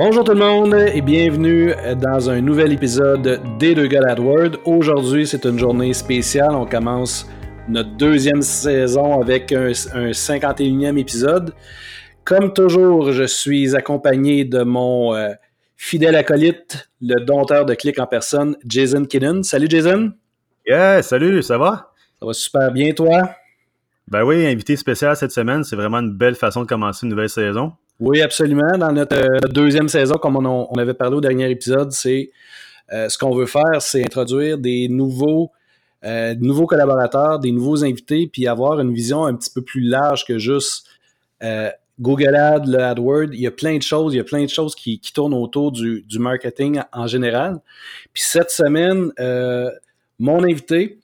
Bonjour tout le monde et bienvenue dans un nouvel épisode des deux gars AdWord. Aujourd'hui, c'est une journée spéciale. On commence notre deuxième saison avec un, 51e épisode. Comme toujours, je suis accompagné de mon euh, fidèle acolyte, le dompteur de clics en personne, Jason Kinnon. Salut Jason. Yeah, salut, ça va? Ça va super bien, toi? Ben oui, invité spécial cette semaine, c'est vraiment une belle façon de commencer une nouvelle saison. Oui, absolument. Dans notre, euh, deuxième saison, comme on, avait parlé au dernier épisode, c'est euh, ce qu'on veut faire, c'est introduire des nouveaux, euh, nouveaux collaborateurs, des nouveaux invités, puis avoir une vision un petit peu plus large que juste Google Ads, le AdWord. Il y a plein de choses, il y a plein de choses qui, tournent autour du, marketing en général. Puis cette semaine, mon invité,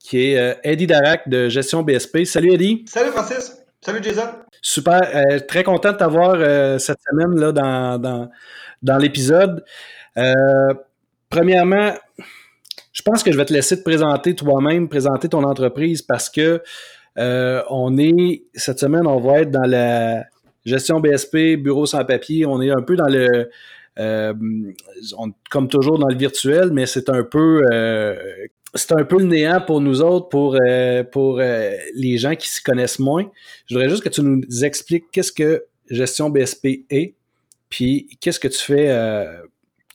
qui est Eddie Darac de Gestion BSP. Salut Eddie. Salut Francis. Salut Jason. Super. Euh, très content de t'avoir euh, cette semaine là dans, dans, dans l'épisode. Euh, premièrement, je pense que je vais te laisser te présenter toi-même, présenter ton entreprise parce que on est cette semaine, on va être dans la gestion BSP, bureau sans papier. On est un peu dans le comme toujours dans le virtuel, mais c'est un peu c'est un peu le néant pour nous autres, pour, euh, pour euh, les gens qui s'y connaissent moins. Je voudrais juste que tu nous expliques qu'est-ce que gestion BSP est, puis qu'est-ce que tu fais, euh,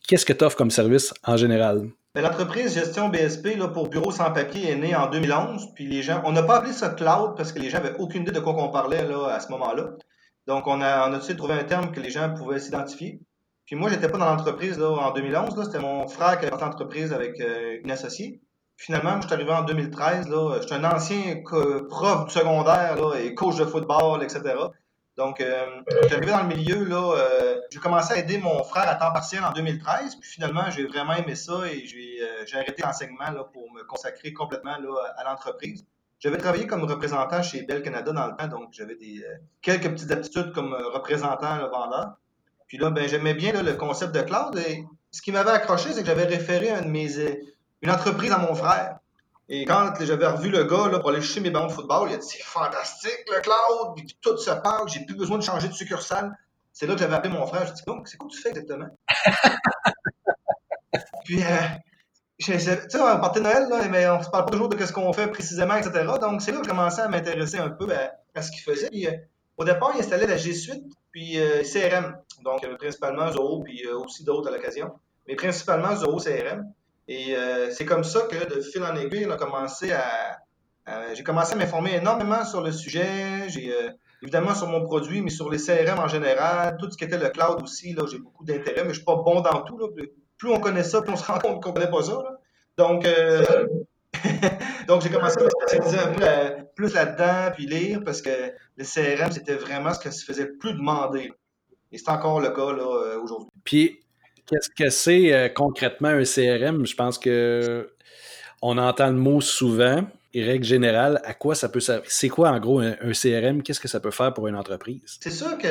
qu'est-ce que tu offres comme service en général? Ben, l'entreprise Gestion BSP là, pour bureau sans papier est née en 2011, puis les gens, on n'a pas appelé ça cloud parce que les gens n'avaient aucune idée de quoi on parlait là, à ce moment-là. Donc, on a, on a trouver un terme que les gens pouvaient s'identifier. Puis moi, j'étais pas dans l'entreprise en 2011, c'était mon frère qui avait l'entreprise avec une associée. Finalement, je suis arrivé en 2013. Là, je suis un ancien prof du secondaire là, et coach de football, etc. Donc, euh, je suis arrivé dans le milieu. Là, euh, j'ai commencé à aider mon frère à temps partiel en 2013. Puis finalement, j'ai vraiment aimé ça et j'ai, euh, arrêté l'enseignement là, pour me consacrer complètement là, à l'entreprise. J'avais travaillé comme représentant chez Bell Canada dans le temps, donc j'avais des, euh, quelques petites aptitudes comme représentant, le vendeur. Puis là, ben, j'aimais bien le concept de cloud. Et ce qui m'avait accroché, c'est que j'avais référé un de mes une entreprise à mon frère. Et quand j'avais revu le gars là, pour aller chercher mes ballons de football, il a dit c'est fantastique le cloud, puis tout se parle, j'ai plus besoin de changer de succursale. C'est là que j'avais appelé mon frère. Je dit donc, c'est quoi que tu fais exactement? puis, euh, tu sais, on partait de Noël, là, mais on se parle pas toujours de ce qu'on fait précisément, etc. Donc, c'est là que j'ai commencé à m'intéresser un peu à, ce qu'il faisait. Puis, euh, au départ, il installait la G Suite, puis euh, CRM. Donc, principalement Zoho, puis aussi d'autres à l'occasion. Mais principalement Zoho CRM. Et euh, c'est comme ça que, de fil en aiguille, on a commencé à, j'ai commencé à m'informer énormément sur le sujet. J'ai euh, évidemment sur mon produit, mais sur les CRM en général, tout ce qui était le cloud aussi. Là, j'ai beaucoup d'intérêt, mais je suis pas bon dans tout. Là. Plus on connaît ça, plus on se rend compte qu'on connaît pas ça. Là. Donc, euh, donc j'ai commencé à me spécialiser un peu plus là-dedans, puis lire, parce que le CRM, c'était vraiment ce que se faisait plus demander. Et c'est encore le cas là, aujourd'hui. Puis Qu'est-ce que c'est euh, concrètement un CRM? Je pense que on entend le mot souvent. Et règle générale, à quoi ça peut servir? C'est quoi en gros un, CRM? Qu'est-ce que ça peut faire pour une entreprise? C'est sûr que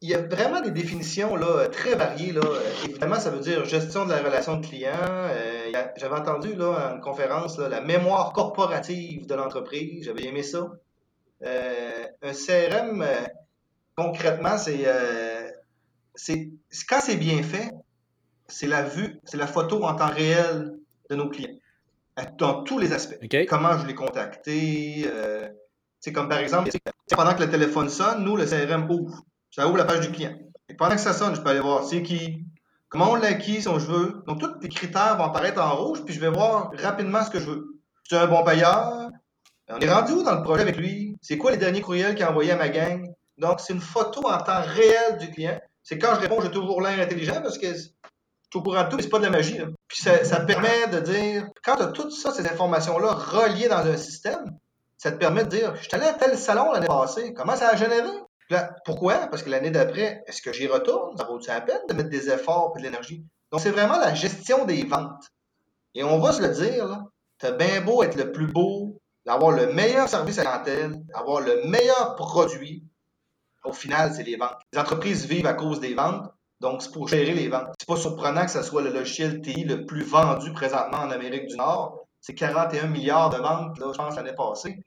il y a vraiment des définitions là, très variées. Là. Évidemment, ça veut dire gestion de la relation de client. Euh, j'avais entendu là, une conférence la mémoire corporative de l'entreprise. J'avais aimé ça. Euh, un CRM, concrètement, c'est c'est quand c'est bien fait, c'est la vue, c'est la photo en temps réel de nos clients, dans tous les aspects. Comment je l'ai contacté, euh, c'est comme par exemple, pendant que le téléphone sonne, nous, le CRM ouvre. Ça ouvre la page du client. Et pendant que ça sonne, je peux aller voir c'est qui, comment on l'a acquis, si on veut. Donc, tous les critères vont apparaître en rouge, puis je vais voir rapidement ce que je veux. C'est un bon payeur. On est rendu où dans le projet avec lui? C'est quoi les derniers courriels qu'il a envoyés à ma gang? Donc, c'est une photo en temps réel du client c'est quand je réponds, j'ai toujours l'air intelligent parce que au courant de tout, c'est pas de la magie. Puis ça, permet de dire, quand tu as toutes ça, ces informations-là reliées dans un système, ça te permet de dire, je suis allé à tel salon l'année passée, comment ça a généré? Pourquoi? Parce que l'année d'après, est-ce que j'y retourne? Ça vaut la peine de mettre des efforts et de l'énergie? Donc, c'est vraiment la gestion des ventes. Et on va se le dire, tu as bien beau être le plus beau, d'avoir le meilleur service à clientèle, avoir le meilleur produit, au final, c'est les ventes. Les entreprises vivent à cause des ventes, donc c'est pour gérer les ventes. C'est pas surprenant que ce soit le logiciel TI le plus vendu présentement en Amérique du Nord. C'est 41 milliards de ventes, là, je pense, l'année passée.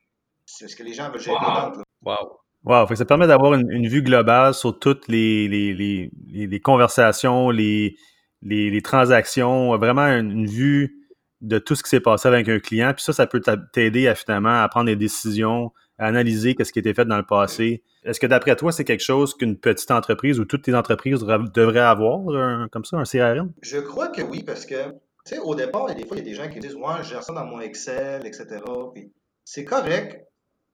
C'est parce que les gens veulent gérer les ventes. Wow. Wow, ça permet d'avoir une, vue globale sur toutes les, les, conversations, les, les, transactions, vraiment une, vue de tout ce qui s'est passé avec un client. Puis ça, ça peut t'aider à finalement à prendre des décisions, analyser ce qui a été fait dans le passé. Est-ce que d'après toi, c'est quelque chose qu'une petite entreprise ou toutes les entreprises devraient avoir, comme ça, un CRM? Je crois que oui, parce que, tu sais, au départ, des fois, il y a des gens qui disent, ouais, je gère ça dans mon Excel, etc. Puis c'est correct.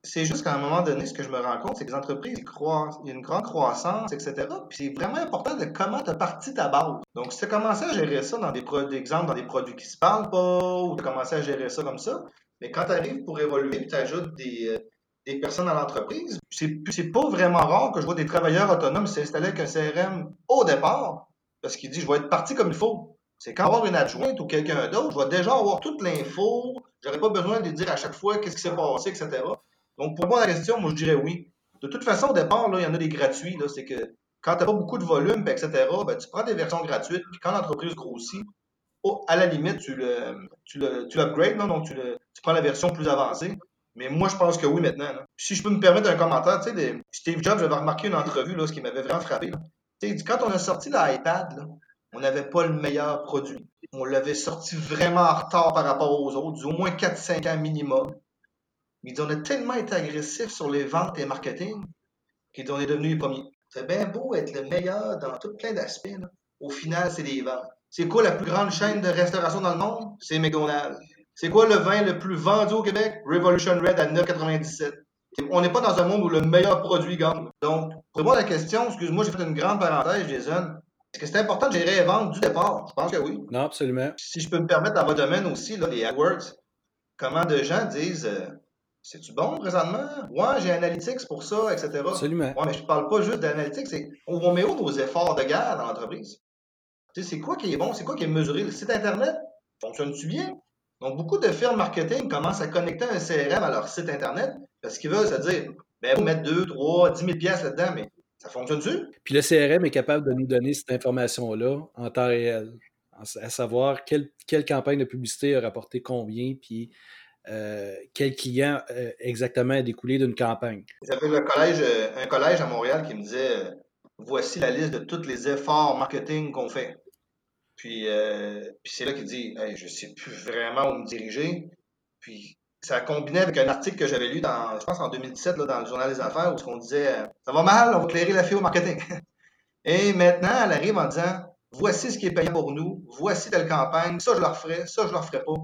C'est juste qu'à un moment donné, ce que je me rends compte, c'est que les entreprises, ils croissent, il y a une grande croissance, etc. Puis c'est vraiment important de comment tu as parti ta base. Donc, si tu as commencé à gérer ça dans des exemples, dans des produits qui se parlent pas, ou tu as commencé à gérer ça comme ça, mais quand tu arrives pour évoluer, tu ajoutes des, euh, des personnes à l'entreprise. C'est pas vraiment rare que je vois des travailleurs autonomes s'installer avec un CRM au départ parce qu'il dit je vais être parti comme il faut. C'est quand avoir une adjointe ou quelqu'un d'autre, je vais déjà avoir toute l'info, j'aurais pas besoin de dire à chaque fois qu'est-ce qui s'est passé, etc. Donc pour à la question, moi je dirais oui. De toute façon, au départ, là, il y en a des gratuits. C'est que quand tu n'as pas beaucoup de volume, etc., ben, tu prends des versions gratuites, puis quand l'entreprise grossit, à la limite, tu l'upgrades, donc tu, le, tu prends la version plus avancée. Mais moi, je pense que oui maintenant. Si je peux me permettre un commentaire, tu sais, Steve Jobs, j'avais remarqué une entrevue, là, ce qui m'avait vraiment frappé. Quand on a sorti l'iPad, on n'avait pas le meilleur produit. On l'avait sorti vraiment en retard par rapport aux autres, au moins 4-5 ans minimum. Mais on a tellement été agressif sur les ventes et le marketing qu'on est devenu les premiers. C'est bien beau être le meilleur dans tout plein d'aspects. Au final, c'est les ventes. C'est quoi la plus grande chaîne de restauration dans le monde? C'est McDonald's. C'est quoi le vin le plus vendu au Québec? Revolution Red à 9,97. On n'est pas dans un monde où le meilleur produit gagne. Donc, pour répondre à la question, excuse-moi, j'ai fait une grande parenthèse, Jason. Est-ce que c'est important de gérer les ventes du départ? Je pense que oui. Non, absolument. Si je peux me permettre dans votre domaine aussi, là, les AdWords, comment de gens disent euh, C'est-tu bon présentement? Ouais, j'ai Analytics pour ça, etc. Absolument. Ouais, mais je ne parle pas juste d'Analytics, c'est on met où nos efforts de guerre dans l'entreprise? Tu sais, c'est quoi qui est bon? C'est quoi qui est mesuré? Le site Internet? Fonctionne-tu bien? Donc, beaucoup de firmes marketing commencent à connecter un CRM à leur site Internet parce qu'ils veulent se dire, ben, vous mettre 2, 3, 10 000 pièces là-dedans, mais ça fonctionne-tu? Puis le CRM est capable de nous donner cette information-là en temps réel, à savoir quelle, campagne de publicité a rapporté combien, puis euh, quel client euh, exactement a découlé d'une campagne. J'avais collège, euh, un collège à Montréal qui me disait voici la liste de tous les efforts marketing qu'on fait. Puis, euh, puis c'est là qu'il dit hey, Je sais plus vraiment où me diriger. Puis ça combinait avec un article que j'avais lu dans, je pense en 2017, là, dans le Journal des Affaires, où on disait Ça va mal, on va clairer la fille au marketing. Et maintenant, elle arrive en disant Voici ce qui est payant pour nous, voici telle campagne, ça je leur ferai, ça je leur ferai pas.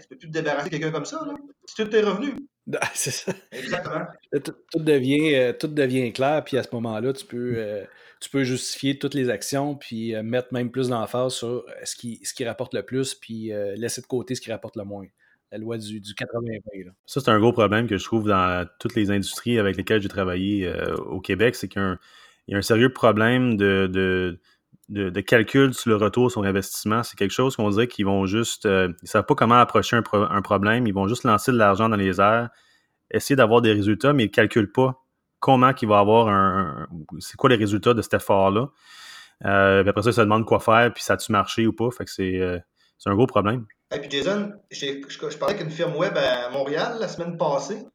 Tu peux plus te débarrasser de quelqu'un comme ça, là. C'est tout tes revenus. C'est ça. Exactement. Tout, devient, euh, tout devient clair, puis à ce moment-là, tu peux, euh, tu peux justifier toutes les actions, puis euh, mettre même plus d'emphase sur ce qui, ce qui rapporte le plus, puis laisser de côté ce qui rapporte le moins. La loi du, du 80-20. Ça, c'est un gros problème que je trouve dans toutes les industries avec lesquelles j'ai travaillé au Québec, c'est qu'il y, a un sérieux problème de, de, calcul sur le retour sur investissement. C'est quelque chose qu'on dirait qu'ils vont juste. ils ne savent pas comment approcher un, un, problème. Ils vont juste lancer de l'argent dans les airs, essayer d'avoir des résultats, mais ils ne calculent pas comment il va avoir un, c'est quoi les résultats de cet effort-là. Euh, après ça, ils se demandent quoi faire, puis ça a-tu marché ou pas. Fait que c'est, euh, un gros problème. Et puis Jason, je, parlais avec une firme web à Montréal la semaine passée.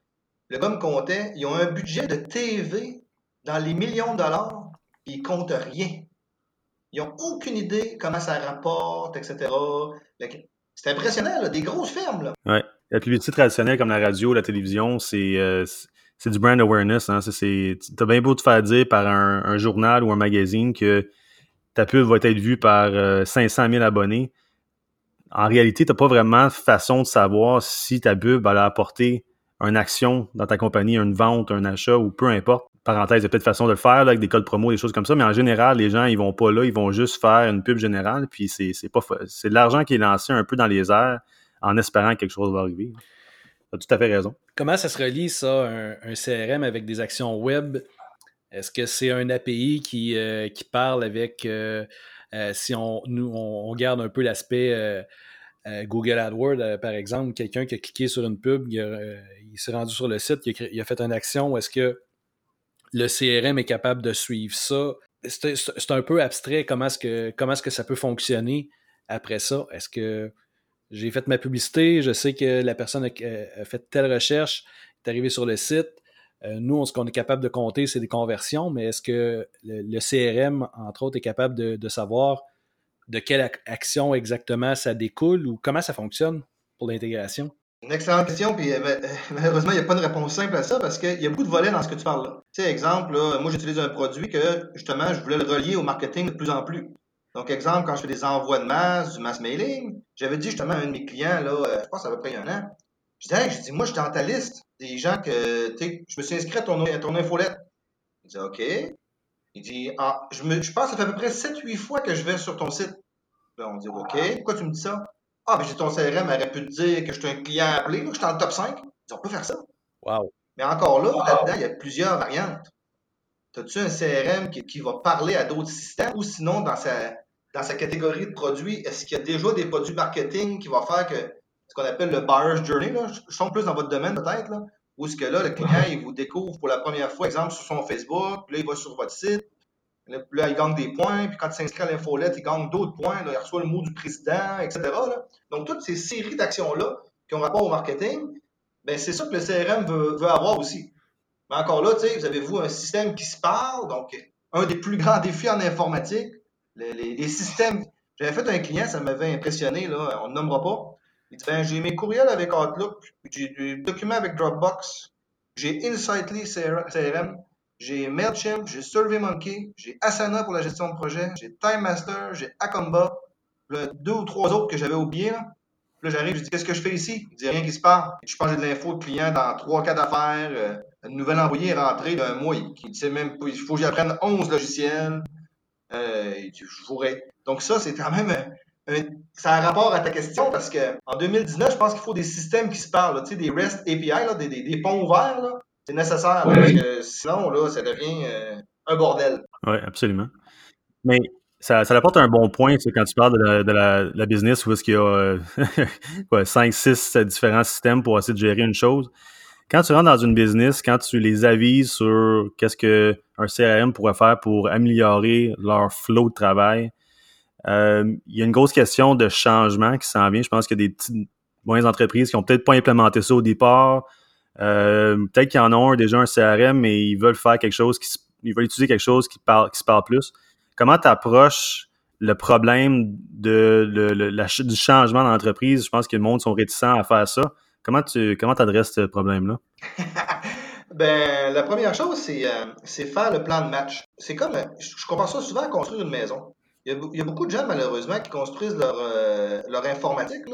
Le gars me comptait, ils ont un budget de TV dans les millions de dollars, puis ils comptent rien. Ils n'ont aucune idée comment ça rapporte, etc. C'est impressionnant, des grosses fermes. Là. Ouais. La publicité traditionnelle comme la radio, la télévision, c'est euh, c'est du brand awareness. Hein. T'as bien beau te faire dire par un, journal ou un magazine que ta pub va être vue par 500 euh, 000 abonnés. En réalité, t'as pas vraiment façon de savoir si ta pub va apporter une action dans ta compagnie, une vente, un achat ou peu importe. Parenthèse, il y a peut-être façon de le faire avec des codes promo, des choses comme ça, mais en général, les gens, ils vont pas là, ils vont juste faire une pub générale, puis c'est pas c'est de l'argent qui est lancé un peu dans les airs en espérant que quelque chose va arriver. Tu as tout à fait raison. Comment ça se relie, ça, un, CRM avec des actions web? Est-ce que c'est un API qui, euh, qui parle avec, euh, euh, si on, nous, on, garde un peu l'aspect Google AdWords, par exemple, quelqu'un qui a cliqué sur une pub, il, s'est rendu sur le site, il a, fait une action, est-ce que le CRM est capable de suivre ça? C'est un peu abstrait, comment est-ce que, comment est -ce que ça peut fonctionner après ça? Est-ce que j'ai fait ma publicité, je sais que la personne a, fait telle recherche, est arrivée sur le site. Euh, nous, ce qu'on est capable de compter, c'est des conversions, mais est-ce que le, CRM, entre autres, est capable de, savoir de quelle action exactement ça découle ou comment ça fonctionne pour l'intégration? Une excellente question, puis euh, malheureusement, il n'y a pas de réponse simple à ça parce qu'il y a beaucoup de volets dans ce que tu parles là. Tu sais, exemple, moi j'utilise un produit que justement je voulais le relier au marketing de plus en plus. Donc, exemple, quand je fais des envois de masse, du mass mailing, j'avais dit justement à un de mes clients, là, euh, je pense à peu près un an, je disais, hey, je dis, moi, j'étais en ta liste des gens que, tu sais, je me suis inscrit à ton, à ton infolette. Il dit, OK. Il dit, ah, je, me, je pense que ça fait à peu près 7-8 fois que je vais sur ton site. Là, on dit, OK, pourquoi tu me dis ça? Ah, mais j'ai ton CRM aurait pu te dire que je suis un client appelé, là, je suis dans le top 5. Il dit, on peut faire ça. Wow. Mais encore là, là-dedans, il y a plusieurs variantes. As-tu un CRM qui, qui, va parler à d'autres systèmes ou sinon, dans sa, dans sa catégorie de produits, est-ce qu'il y a déjà des produits marketing qui vont faire que ce qu'on appelle le buyer's journey, là, je sens plus dans votre domaine peut-être, là, où est-ce que là, le client, il vous découvre pour la première fois, exemple, sur son Facebook, puis là, il va sur votre site, puis là, il gagne des points, puis quand il s'inscrit à l'infolette, il gagne d'autres points, là, il reçoit le mot du président, etc. Là. Donc, toutes ces séries d'actions-là qui ont rapport au marketing, ben, c'est ça que le CRM veut, veut avoir aussi. Mais encore là, vous avez vous un système qui se parle, donc un des plus grands défis en informatique, les, systèmes. J'avais fait un client, ça m'avait impressionné, là, on ne nommera pas. Il dit ben, j'ai mes courriels avec Outlook, j'ai des documents avec Dropbox, j'ai Insightly CRM, j'ai MailChimp, j'ai SurveyMonkey, j'ai Asana pour la gestion de projet, j'ai Time Master, j'ai Acomba, deux ou trois autres que j'avais oubliés. Là. là, j'arrive, je dis Qu'est-ce que je fais ici? Il dit Rien qui se passe. Je pense de l'info de client dans trois cas d'affaires. Euh, un nouvel envoyé est rentré d'un mois. Il, il sait même il faut que j'apprenne 11 logiciels. Euh, je Donc ça, c'est quand même ça a un rapport à ta question parce que en 2019, je pense qu'il faut des systèmes qui se parlent, tu sais, des REST API, là, des, des, ponts ouverts, c'est nécessaire parce que sinon, là, ça devient euh, un bordel. Oui, absolument. Mais ça, ça, apporte un bon point quand tu parles de la, de la, business où est-ce qu'il y a 5, 6 euh, différents systèmes pour essayer de gérer une chose quand tu rentres dans une business, quand tu les avises sur qu'est-ce que un CRM pourrait faire pour améliorer leur flow de travail, euh, il y a une grosse question de changement qui s'en vient. Je pense qu'il y a des petites moyennes entreprises qui ont peut-être pas implémenté ça au départ. Euh, peut-être qu'ils en ont déjà un CRM, mais ils veulent faire quelque chose qui ils veulent utiliser quelque chose qui parle se parle plus. Comment tu approches le problème du changement d'entreprise? Je pense que le monde sont réticents à faire ça. Comment tu comment adresses ce problème-là? ben, la première chose, c'est euh, faire le plan de match. C'est comme, je, compare ça souvent à construire une maison. Il y, a, beaucoup de gens, malheureusement, qui construisent leur, euh, informatique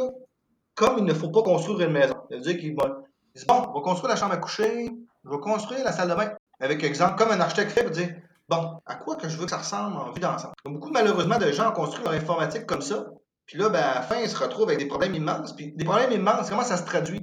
comme il ne faut pas construire une maison. C'est-à-dire qu'ils disent, bon, on va construire la chambre à coucher, on va construire la salle de bain. Avec exemple, comme un architecte fait, dire, bon, à quoi que je veux que ça ressemble en vue d'ensemble? Beaucoup, malheureusement, de gens ont construit leur informatique comme ça, puis là, ben, à la fin, ils se retrouvent avec des problèmes immenses. Puis des problèmes immenses, comment ça se traduit?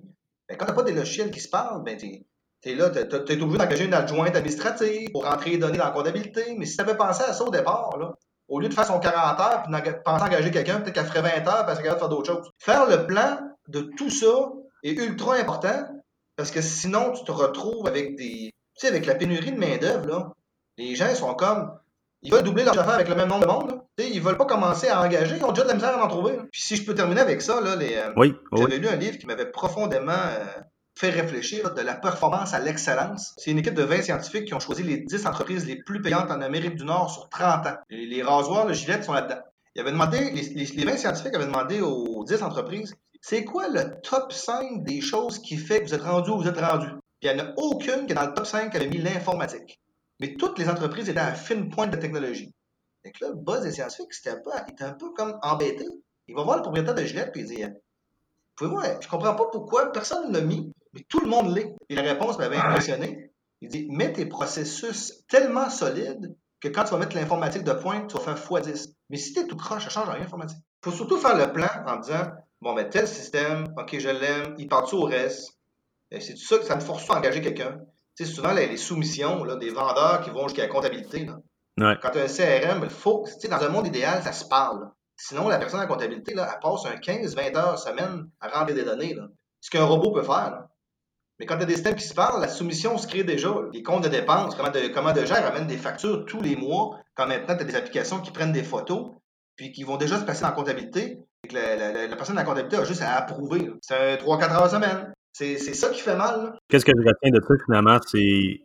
Ben, quand tu n'as pas des logiciels qui se parlent, ben, tu es, là, tu es, obligé d'engager une adjointe administrative pour rentrer les données dans la comptabilité. Mais si tu avais pensé à ça au départ, là, au lieu de faire son 40 heures puis penser engager quelqu'un, peut-être qu'elle ferait 20 heures parce qu'elle va faire d'autres choses. Faire le plan de tout ça est ultra important parce que sinon, tu te retrouves avec des. Tu sais, avec la pénurie de main-d'œuvre, les gens sont comme ils veulent doubler leur affaire avec le même nombre de monde. Là. Ils veulent pas commencer à engager, ils ont déjà de la misère à en trouver. Puis si je peux terminer avec ça, là, les, euh, oui, j'avais lu un livre qui m'avait profondément euh, fait réfléchir de la performance à l'excellence. C'est une équipe de 20 scientifiques qui ont choisi les 10 entreprises les plus payantes en Amérique du Nord sur 30 ans. Les, les rasoirs, le gilet sont là-dedans. Ils avaient demandé, les, les, 20 scientifiques avaient demandé aux 10 entreprises, c'est quoi le top 5 des choses qui fait que vous êtes rendu où vous êtes rendu? Puis il n'y en a aucune qui est dans le top 5 qui avait mis l'informatique. Mais toutes les entreprises étaient à fine pointe de technologie. Et là, le boss des scientifiques, c'était un il était un peu comme embêté. Il va voir le propriétaire de Gillette et il dit Vous pouvez je comprends pas pourquoi personne ne l'a mis, mais tout le monde l'est. Et la réponse m'avait impressionné. Il dit Mets tes processus tellement solides que quand tu vas mettre l'informatique de pointe, tu vas faire x10. Mais si tu es tout croche, ça change rien l'informatique. Il faut surtout faire le plan en disant Bon, ben, tel système, ok, je l'aime, il part-tu au reste? C'est ça que ça me force à engager quelqu'un. Tu sais, souvent, les, soumissions là, des vendeurs qui vont jusqu'à la comptabilité. Quand tu as un CRM, il faut, tu sais, dans un monde idéal, ça se parle. Sinon, la personne en comptabilité, là, elle passe un 15-20 heures semaine à remplir des données. Là. Ce qu'un robot peut faire. Mais quand tu as des systèmes qui se parlent, la soumission se crée déjà. Les comptes de dépenses, comment de, comment de gens ramènent des factures tous les mois, quand maintenant tu as des applications qui prennent des photos, puis qui vont déjà se passer en comptabilité, et que la, personne de la comptabilité a juste à approuver. C'est 3-4 heures semaine. C'est ça qui fait mal. Qu'est-ce que je retiens de ça, finalement, c'est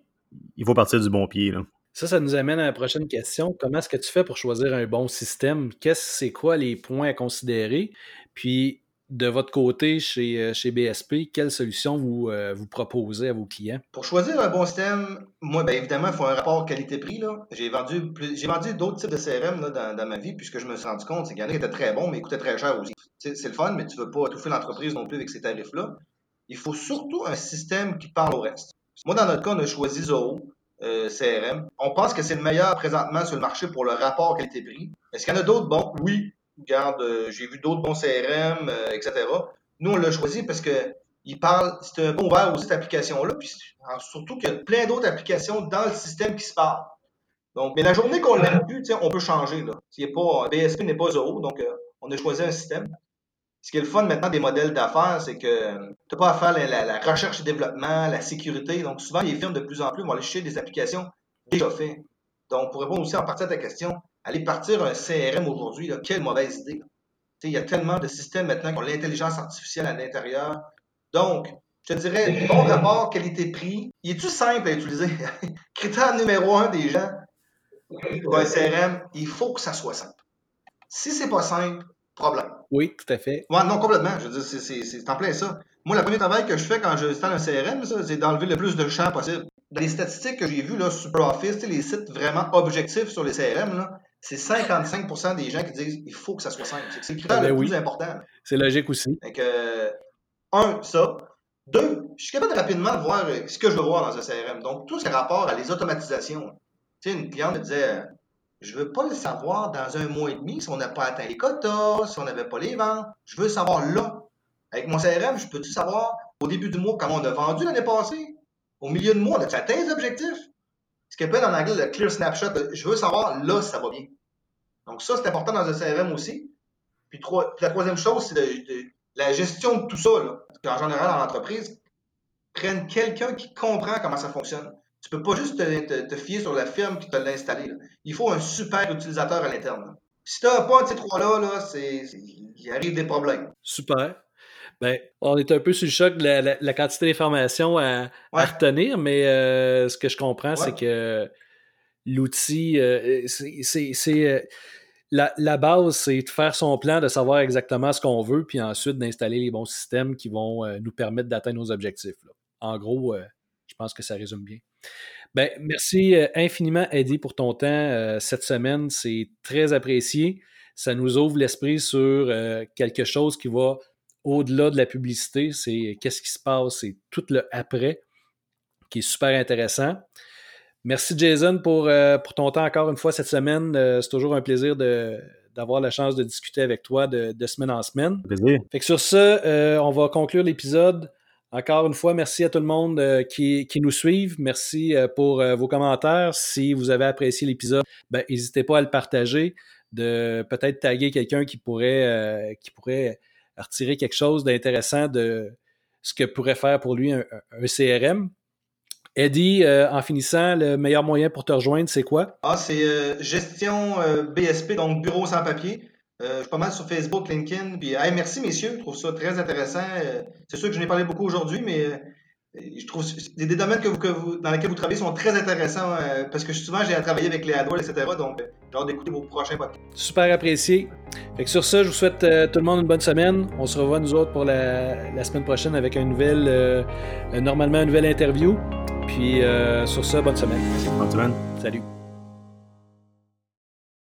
il faut partir du bon pied. Là. Ça, ça nous amène à la prochaine question. Comment est-ce que tu fais pour choisir un bon système? Qu'est-ce c'est quoi les points à considérer? Puis, de votre côté, chez, euh, chez BSP, quelle solution vous, euh, vous proposez à vos clients? Pour choisir un bon système, moi, bien évidemment, il faut un rapport qualité-prix. J'ai vendu, vendu d'autres types de CRM là, dans, ma vie, puisque je me suis rendu compte, c'est qu'il y en a qui étaient très bons, mais ils coutaient très cher aussi. C'est le fun, mais tu ne veux pas étouffer l'entreprise non plus avec ces tarifs-là. Il faut surtout un système qui parle au reste. Moi, dans notre cas, on a choisi Zoho. Euh, CRM. On pense que c'est le meilleur présentement sur le marché pour le rapport qualité-prix. Est-ce qu'il y en a d'autres bons? Oui. Regarde, euh, j'ai vu d'autres bons CRM, euh, etc. Nous, on l'a choisi parce que il parle, c'est un bon ouvert aux cette application-là, puis surtout qu'il y a plein d'autres applications dans le système qui se parlent. Donc, mais la journée qu'on l'a plus, on peut changer. Là. BSP n'est pas zéro, donc on a choisi un système ce qui est le fun maintenant des modèles d'affaires, c'est que tu n'as pas à faire la, recherche et développement, la sécurité. Donc, souvent, les firmes, de plus en plus, vont aller chercher des applications déjà faites. Donc, pour répondre aussi en partie à ta question, aller partir un CRM aujourd'hui, quelle mauvaise idée. Il y a tellement de systèmes maintenant qui ont l'intelligence artificielle à l'intérieur. Donc, je te dirais, bon rapport qualité-prix, il est-tu simple à utiliser? Critère numéro un des gens pour un CRM, il faut que ça soit simple. Si c'est pas simple, problème. Oui, tout à fait. Ouais, non, complètement. Je veux dire, c'est en plein ça. Moi, le premier travail que je fais quand j'installe un CRM, c'est d'enlever le plus de champs possible. Dans les statistiques que j'ai vues là, sur Office, les sites vraiment objectifs sur les CRM, c'est 55% des gens qui disent qu'il faut que ça soit simple. C'est le critère ah, ben le plus important. C'est logique aussi. Donc, euh, un, ça. Deux, je suis capable de rapidement voir euh, ce que je veux voir dans un CRM. Donc, tout ce qui rapport à les automatisations. Tu sais, une cliente me disait je veux pas le savoir dans un mois et demi si on n'a pas atteint les quotas, si on n'avait pas les ventes. Je veux savoir là. Avec mon CRM, je peux-tu savoir au début du mois comment on a vendu l'année passée? Au milieu de mois, on a atteint les objectifs? Ce qu'on appelle en anglais le clear snapshot. Je veux savoir là ça va bien. Donc ça, c'est important dans un CRM aussi. Puis, la troisième chose, c'est la gestion de tout ça. Là. En général, dans l'entreprise, prennent quelqu'un qui comprend comment ça fonctionne. Tu peux pas juste te, fier sur la firme qui te l'a installé. Il faut un super utilisateur à l'interne. Si tu n'as pas un de ces trois-là, là, il arrive des problèmes. Super. Ben, on est un peu sur le choc de la, quantité d'informations à, retenir, mais euh, ce que je comprends, c'est que l'outil, euh, c'est. Euh, la, base, c'est de faire son plan, de savoir exactement ce qu'on veut, puis ensuite d'installer les bons systèmes qui vont nous permettre d'atteindre nos objectifs. En gros, pense que ça résume bien. Ben, merci euh, infiniment, Eddie, pour ton temps euh, cette semaine. C'est très apprécié. Ça nous ouvre l'esprit sur euh, quelque chose qui va au-delà de la publicité. C'est qu'est-ce qui se passe, c'est tout le après qui est super intéressant. Merci, Jason, pour, pour ton temps encore une fois cette semaine. c'est toujours un plaisir d'avoir la chance de discuter avec toi de, semaine en semaine. Plaisir. Fait que sur ce, on va conclure l'épisode. Encore une fois, merci à tout le monde euh, qui, nous suivent. Merci euh, pour euh, vos commentaires. Si vous avez apprécié l'épisode, ben, n'hésitez pas à le partager, de peut-être taguer quelqu'un qui pourrait, qui pourrait retirer quelque chose d'intéressant de ce que pourrait faire pour lui un, CRM. Eddie, en finissant, le meilleur moyen pour te rejoindre, c'est quoi? Ah, c'est gestion BSP, donc bureau sans papier. Euh, je suis pas mal sur Facebook, LinkedIn. Puis, merci, messieurs. Je trouve ça très intéressant. Euh, c'est sûr que je n'ai parlé beaucoup aujourd'hui, mais euh, je trouve des, des domaines que vous, dans lesquels vous travaillez sont très intéressants parce que souvent, j'ai à travailler avec les AdWords, etc. Donc, j'ai hâte d'écouter vos prochains podcasts. Super apprécié. Fait que sur ça, je vous souhaite tout le monde une bonne semaine. On se revoit, nous autres, pour la, semaine prochaine avec un nouvel, normalement, une nouvelle interview. Puis, sur ça, bonne semaine. Bonne semaine. Salut.